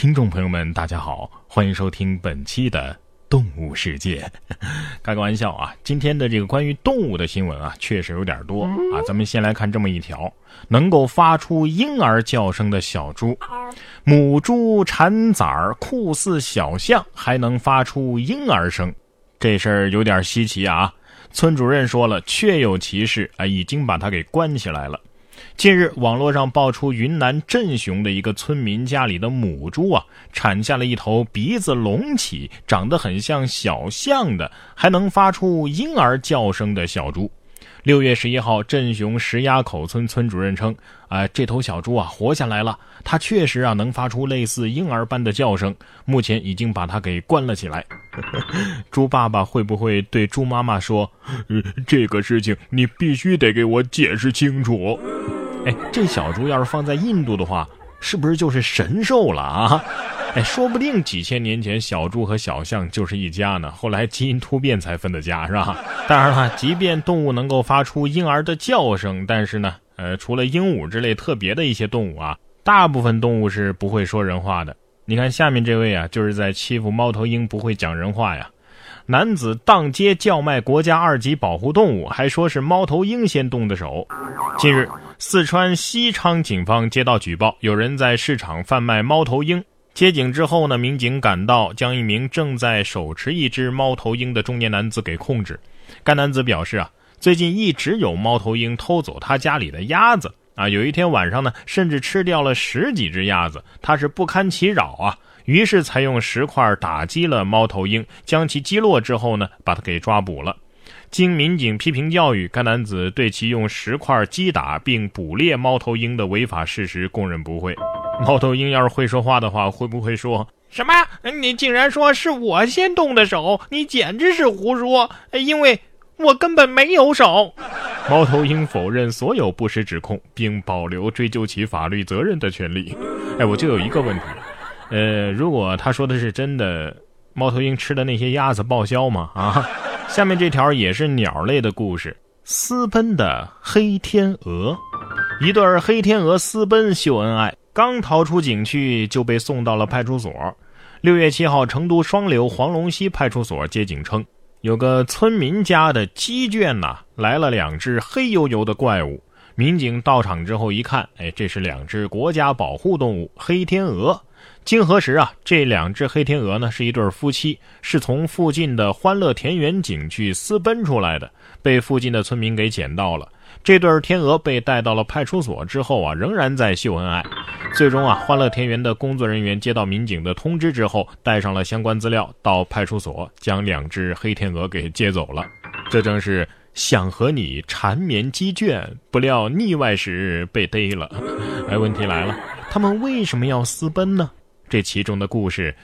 听众朋友们，大家好，欢迎收听本期的《动物世界》。开个玩笑啊，今天的这个关于动物的新闻啊，确实有点多啊。咱们先来看这么一条：能够发出婴儿叫声的小猪，母猪产崽儿酷似小象，还能发出婴儿声，这事儿有点稀奇啊。村主任说了，确有其事啊，已经把它给关起来了。近日，网络上爆出云南镇雄的一个村民家里的母猪啊，产下了一头鼻子隆起、长得很像小象的，还能发出婴儿叫声的小猪。六月十一号，镇雄石崖口村村主任称：“啊，这头小猪啊，活下来了，它确实啊能发出类似婴儿般的叫声。目前已经把它给关了起来。” 猪爸爸会不会对猪妈妈说：“这个事情你必须得给我解释清楚？”哎，这小猪要是放在印度的话，是不是就是神兽了啊？哎，说不定几千年前小猪和小象就是一家呢，后来基因突变才分的家，是吧？当然了，即便动物能够发出婴儿的叫声，但是呢，呃，除了鹦鹉之类特别的一些动物啊，大部分动物是不会说人话的。你看下面这位啊，就是在欺负猫头鹰不会讲人话呀。男子当街叫卖国家二级保护动物，还说是猫头鹰先动的手。近日，四川西昌警方接到举报，有人在市场贩卖猫头鹰。接警之后呢，民警赶到，将一名正在手持一只猫头鹰的中年男子给控制。该男子表示啊，最近一直有猫头鹰偷走他家里的鸭子啊，有一天晚上呢，甚至吃掉了十几只鸭子，他是不堪其扰啊。于是才用石块打击了猫头鹰，将其击落之后呢，把他给抓捕了。经民警批评教育，该男子对其用石块击打并捕猎猫头鹰的违法事实供认不讳。猫头鹰要是会说话的话，会不会说什么？你竟然说是我先动的手，你简直是胡说！因为我根本没有手。猫头鹰否认所有不实指控，并保留追究其法律责任的权利。哎，我就有一个问题。呃，如果他说的是真的，猫头鹰吃的那些鸭子报销吗？啊，下面这条也是鸟类的故事。私奔的黑天鹅，一对黑天鹅私奔秀恩爱，刚逃出景区就被送到了派出所。六月七号，成都双流黄龙溪派出所接警称，有个村民家的鸡圈呐来了两只黑油油的怪物。民警到场之后一看，哎，这是两只国家保护动物黑天鹅。经核实啊，这两只黑天鹅呢是一对夫妻，是从附近的欢乐田园景区私奔出来的，被附近的村民给捡到了。这对天鹅被带到了派出所之后啊，仍然在秀恩爱。最终啊，欢乐田园的工作人员接到民警的通知之后，带上了相关资料到派出所，将两只黑天鹅给接走了。这正是想和你缠绵鸡圈，不料腻歪时被逮了。哎，问题来了，他们为什么要私奔呢？这其中的故事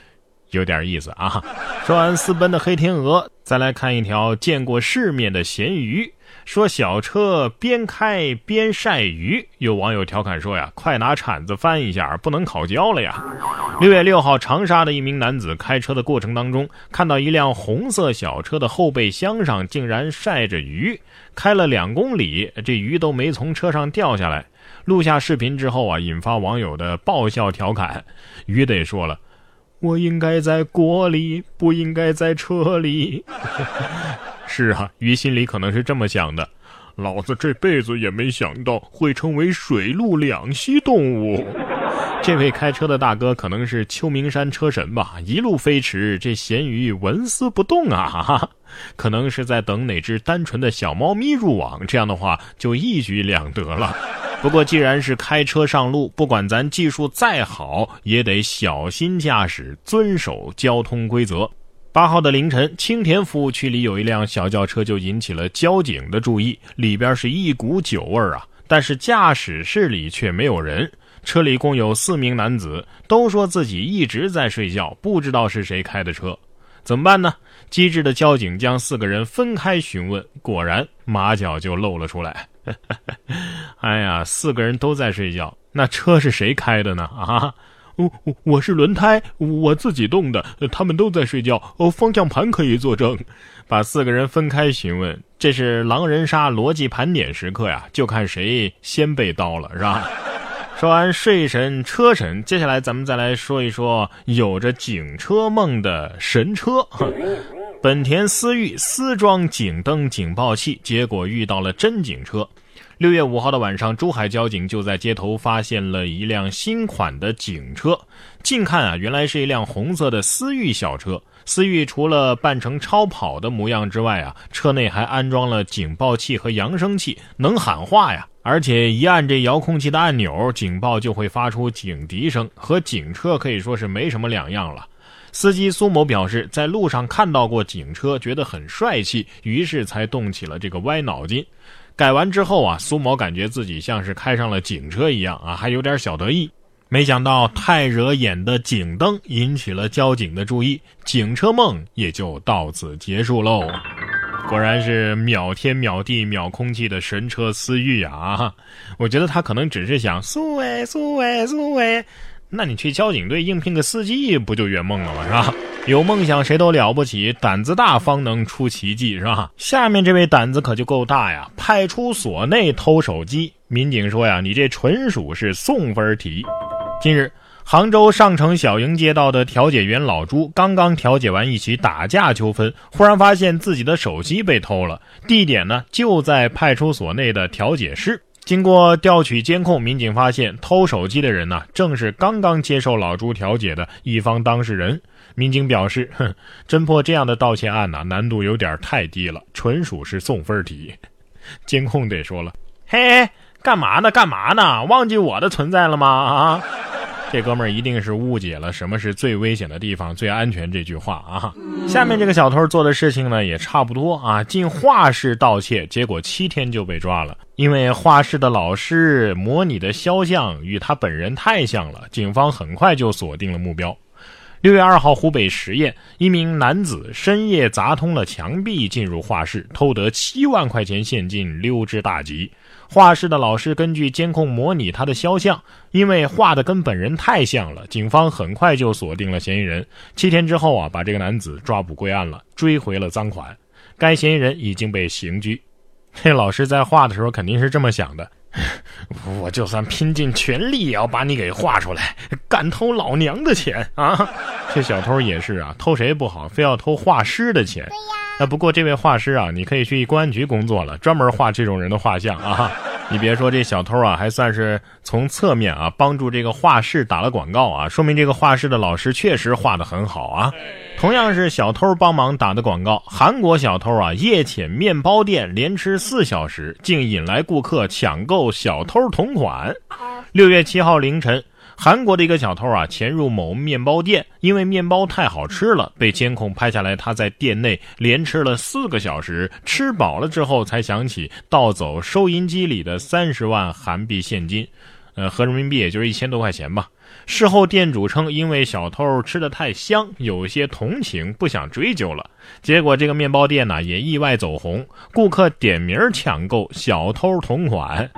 有点意思啊！说完私奔的黑天鹅，再来看一条见过世面的咸鱼。说小车边开边晒鱼，有网友调侃说呀：“快拿铲子翻一下，不能烤焦了呀！”六月六号，长沙的一名男子开车的过程当中，看到一辆红色小车的后备箱上竟然晒着鱼，开了两公里，这鱼都没从车上掉下来。录下视频之后啊，引发网友的爆笑调侃。鱼得说了：“我应该在锅里，不应该在车里。”是啊，鱼心里可能是这么想的：老子这辈子也没想到会成为水陆两栖动物。这位开车的大哥可能是秋名山车神吧？一路飞驰，这咸鱼纹丝不动啊！可能是在等哪只单纯的小猫咪入网，这样的话就一举两得了。不过，既然是开车上路，不管咱技术再好，也得小心驾驶，遵守交通规则。八号的凌晨，青田服务区里有一辆小轿车就引起了交警的注意，里边是一股酒味儿啊，但是驾驶室里却没有人。车里共有四名男子，都说自己一直在睡觉，不知道是谁开的车。怎么办呢？机智的交警将四个人分开询问，果然马脚就露了出来。哎呀，四个人都在睡觉，那车是谁开的呢？啊，我我我是轮胎，我自己动的。他们都在睡觉，哦，方向盘可以作证。把四个人分开询问，这是狼人杀逻辑盘点时刻呀，就看谁先被刀了，是吧？说完睡神、车神，接下来咱们再来说一说有着警车梦的神车。本田思域私装警灯警报器，结果遇到了真警车。六月五号的晚上，珠海交警就在街头发现了一辆新款的警车。近看啊，原来是一辆红色的思域小车。思域除了扮成超跑的模样之外啊，车内还安装了警报器和扬声器，能喊话呀。而且一按这遥控器的按钮，警报就会发出警笛声，和警车可以说是没什么两样了。司机苏某表示，在路上看到过警车，觉得很帅气，于是才动起了这个歪脑筋。改完之后啊，苏某感觉自己像是开上了警车一样啊，还有点小得意。没想到太惹眼的警灯引起了交警的注意，警车梦也就到此结束喽。果然是秒天秒地秒空气的神车思域啊！我觉得他可能只是想苏伟苏伟苏伟，那你去交警队应聘个司机不就圆梦了吗？是吧？有梦想谁都了不起，胆子大方能出奇迹，是吧？下面这位胆子可就够大呀！派出所内偷手机，民警说呀，你这纯属是送分题。近日。杭州上城小营街道的调解员老朱刚刚调解完一起打架纠纷，忽然发现自己的手机被偷了，地点呢就在派出所内的调解室。经过调取监控，民警发现偷手机的人呢正是刚刚接受老朱调解的一方当事人。民警表示：“ 哼，侦破这样的盗窃案呢，难度有点太低了，纯属是送分题。”监控得说了：“嘿，干嘛呢？干嘛呢？忘记我的存在了吗？啊？”这哥们儿一定是误解了什么是最危险的地方、最安全这句话啊！下面这个小偷做的事情呢也差不多啊，进画室盗窃，结果七天就被抓了。因为画室的老师模拟的肖像与他本人太像了，警方很快就锁定了目标。六月二号，湖北十堰一名男子深夜砸通了墙壁进入画室，偷得七万块钱现金，溜之大吉。画室的老师根据监控模拟他的肖像，因为画的跟本人太像了，警方很快就锁定了嫌疑人。七天之后啊，把这个男子抓捕归案了，追回了赃款。该嫌疑人已经被刑拘。这 老师在画的时候肯定是这么想的：我就算拼尽全力也要把你给画出来，敢偷老娘的钱啊！这小偷也是啊，偷谁不好，非要偷画师的钱。那不过这位画师啊，你可以去公安局工作了，专门画这种人的画像啊。你别说这小偷啊，还算是从侧面啊帮助这个画室打了广告啊，说明这个画室的老师确实画的很好啊。同样是小偷帮忙打的广告，韩国小偷啊夜潜面包店连吃四小时，竟引来顾客抢购小偷同款。六月七号凌晨。韩国的一个小偷啊，潜入某面包店，因为面包太好吃了，被监控拍下来。他在店内连吃了四个小时，吃饱了之后才想起盗走收银机里的三十万韩币现金，呃，合人民币也就是一千多块钱吧。事后店主称，因为小偷吃的太香，有些同情，不想追究了。结果这个面包店呢，也意外走红，顾客点名抢购小偷同款。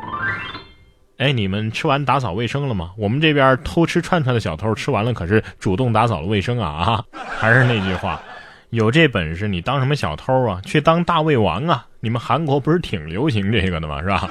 哎，你们吃完打扫卫生了吗？我们这边偷吃串串的小偷吃完了，可是主动打扫了卫生啊啊！还是那句话，有这本事你当什么小偷啊？去当大胃王啊！你们韩国不是挺流行这个的吗？是吧？